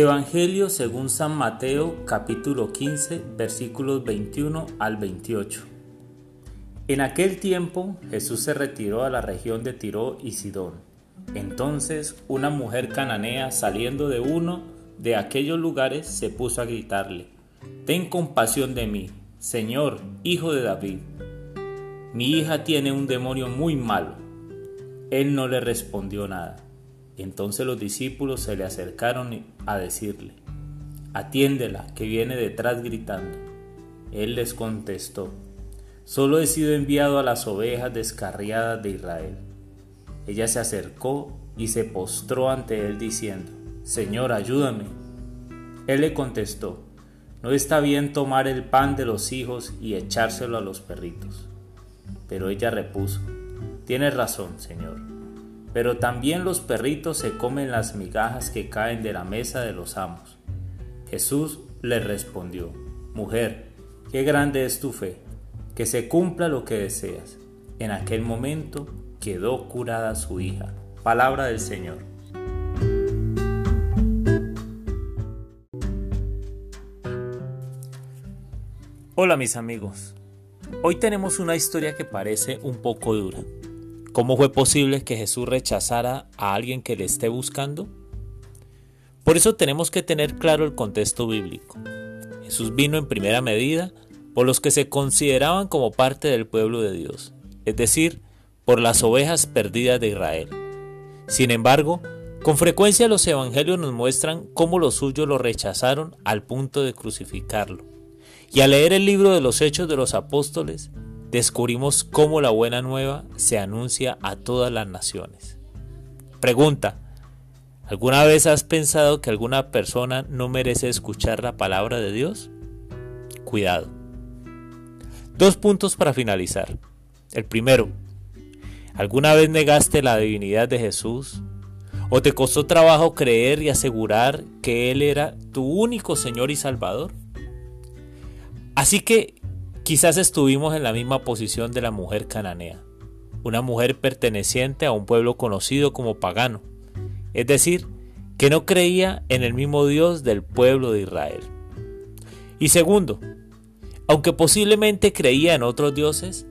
Evangelio según San Mateo capítulo 15 versículos 21 al 28. En aquel tiempo Jesús se retiró a la región de Tiro y Sidón. Entonces una mujer cananea saliendo de uno de aquellos lugares se puso a gritarle, Ten compasión de mí, Señor, hijo de David. Mi hija tiene un demonio muy malo. Él no le respondió nada. Entonces los discípulos se le acercaron a decirle, Atiéndela, que viene detrás gritando. Él les contestó, Solo he sido enviado a las ovejas descarriadas de Israel. Ella se acercó y se postró ante él diciendo, Señor, ayúdame. Él le contestó, No está bien tomar el pan de los hijos y echárselo a los perritos. Pero ella repuso, Tienes razón, Señor pero también los perritos se comen las migajas que caen de la mesa de los amos. Jesús le respondió, Mujer, qué grande es tu fe, que se cumpla lo que deseas. En aquel momento quedó curada su hija. Palabra del Señor. Hola mis amigos, hoy tenemos una historia que parece un poco dura ¿Cómo fue posible que Jesús rechazara a alguien que le esté buscando? Por eso tenemos que tener claro el contexto bíblico. Jesús vino en primera medida por los que se consideraban como parte del pueblo de Dios, es decir, por las ovejas perdidas de Israel. Sin embargo, con frecuencia los evangelios nos muestran cómo los suyos lo rechazaron al punto de crucificarlo. Y al leer el libro de los Hechos de los Apóstoles, descubrimos cómo la buena nueva se anuncia a todas las naciones. Pregunta, ¿alguna vez has pensado que alguna persona no merece escuchar la palabra de Dios? Cuidado. Dos puntos para finalizar. El primero, ¿alguna vez negaste la divinidad de Jesús? ¿O te costó trabajo creer y asegurar que Él era tu único Señor y Salvador? Así que Quizás estuvimos en la misma posición de la mujer cananea, una mujer perteneciente a un pueblo conocido como pagano, es decir, que no creía en el mismo Dios del pueblo de Israel. Y segundo, aunque posiblemente creía en otros dioses,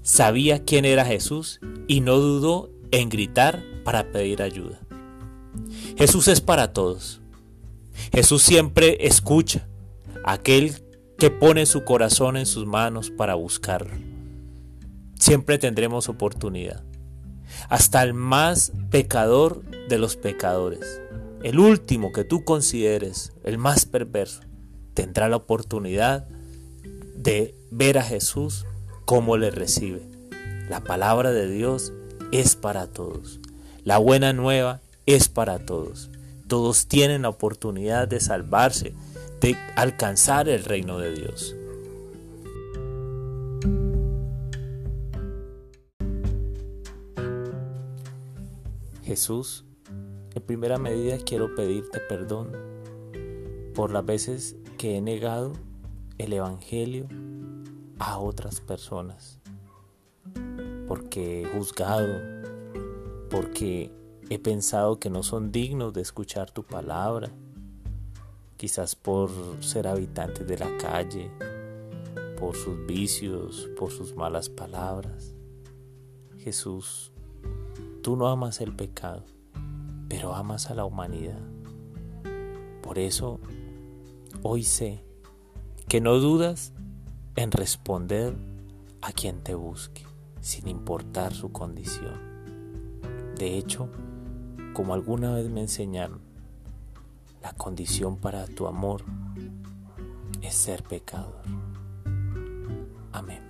sabía quién era Jesús y no dudó en gritar para pedir ayuda. Jesús es para todos. Jesús siempre escucha a aquel que pone su corazón en sus manos para buscarlo. Siempre tendremos oportunidad. Hasta el más pecador de los pecadores, el último que tú consideres el más perverso, tendrá la oportunidad de ver a Jesús como le recibe. La palabra de Dios es para todos. La buena nueva es para todos. Todos tienen la oportunidad de salvarse de alcanzar el reino de Dios. Jesús, en primera medida quiero pedirte perdón por las veces que he negado el Evangelio a otras personas, porque he juzgado, porque he pensado que no son dignos de escuchar tu palabra, quizás por ser habitantes de la calle, por sus vicios, por sus malas palabras. Jesús, tú no amas el pecado, pero amas a la humanidad. Por eso, hoy sé que no dudas en responder a quien te busque, sin importar su condición. De hecho, como alguna vez me enseñaron, la condición para tu amor es ser pecador. Amén.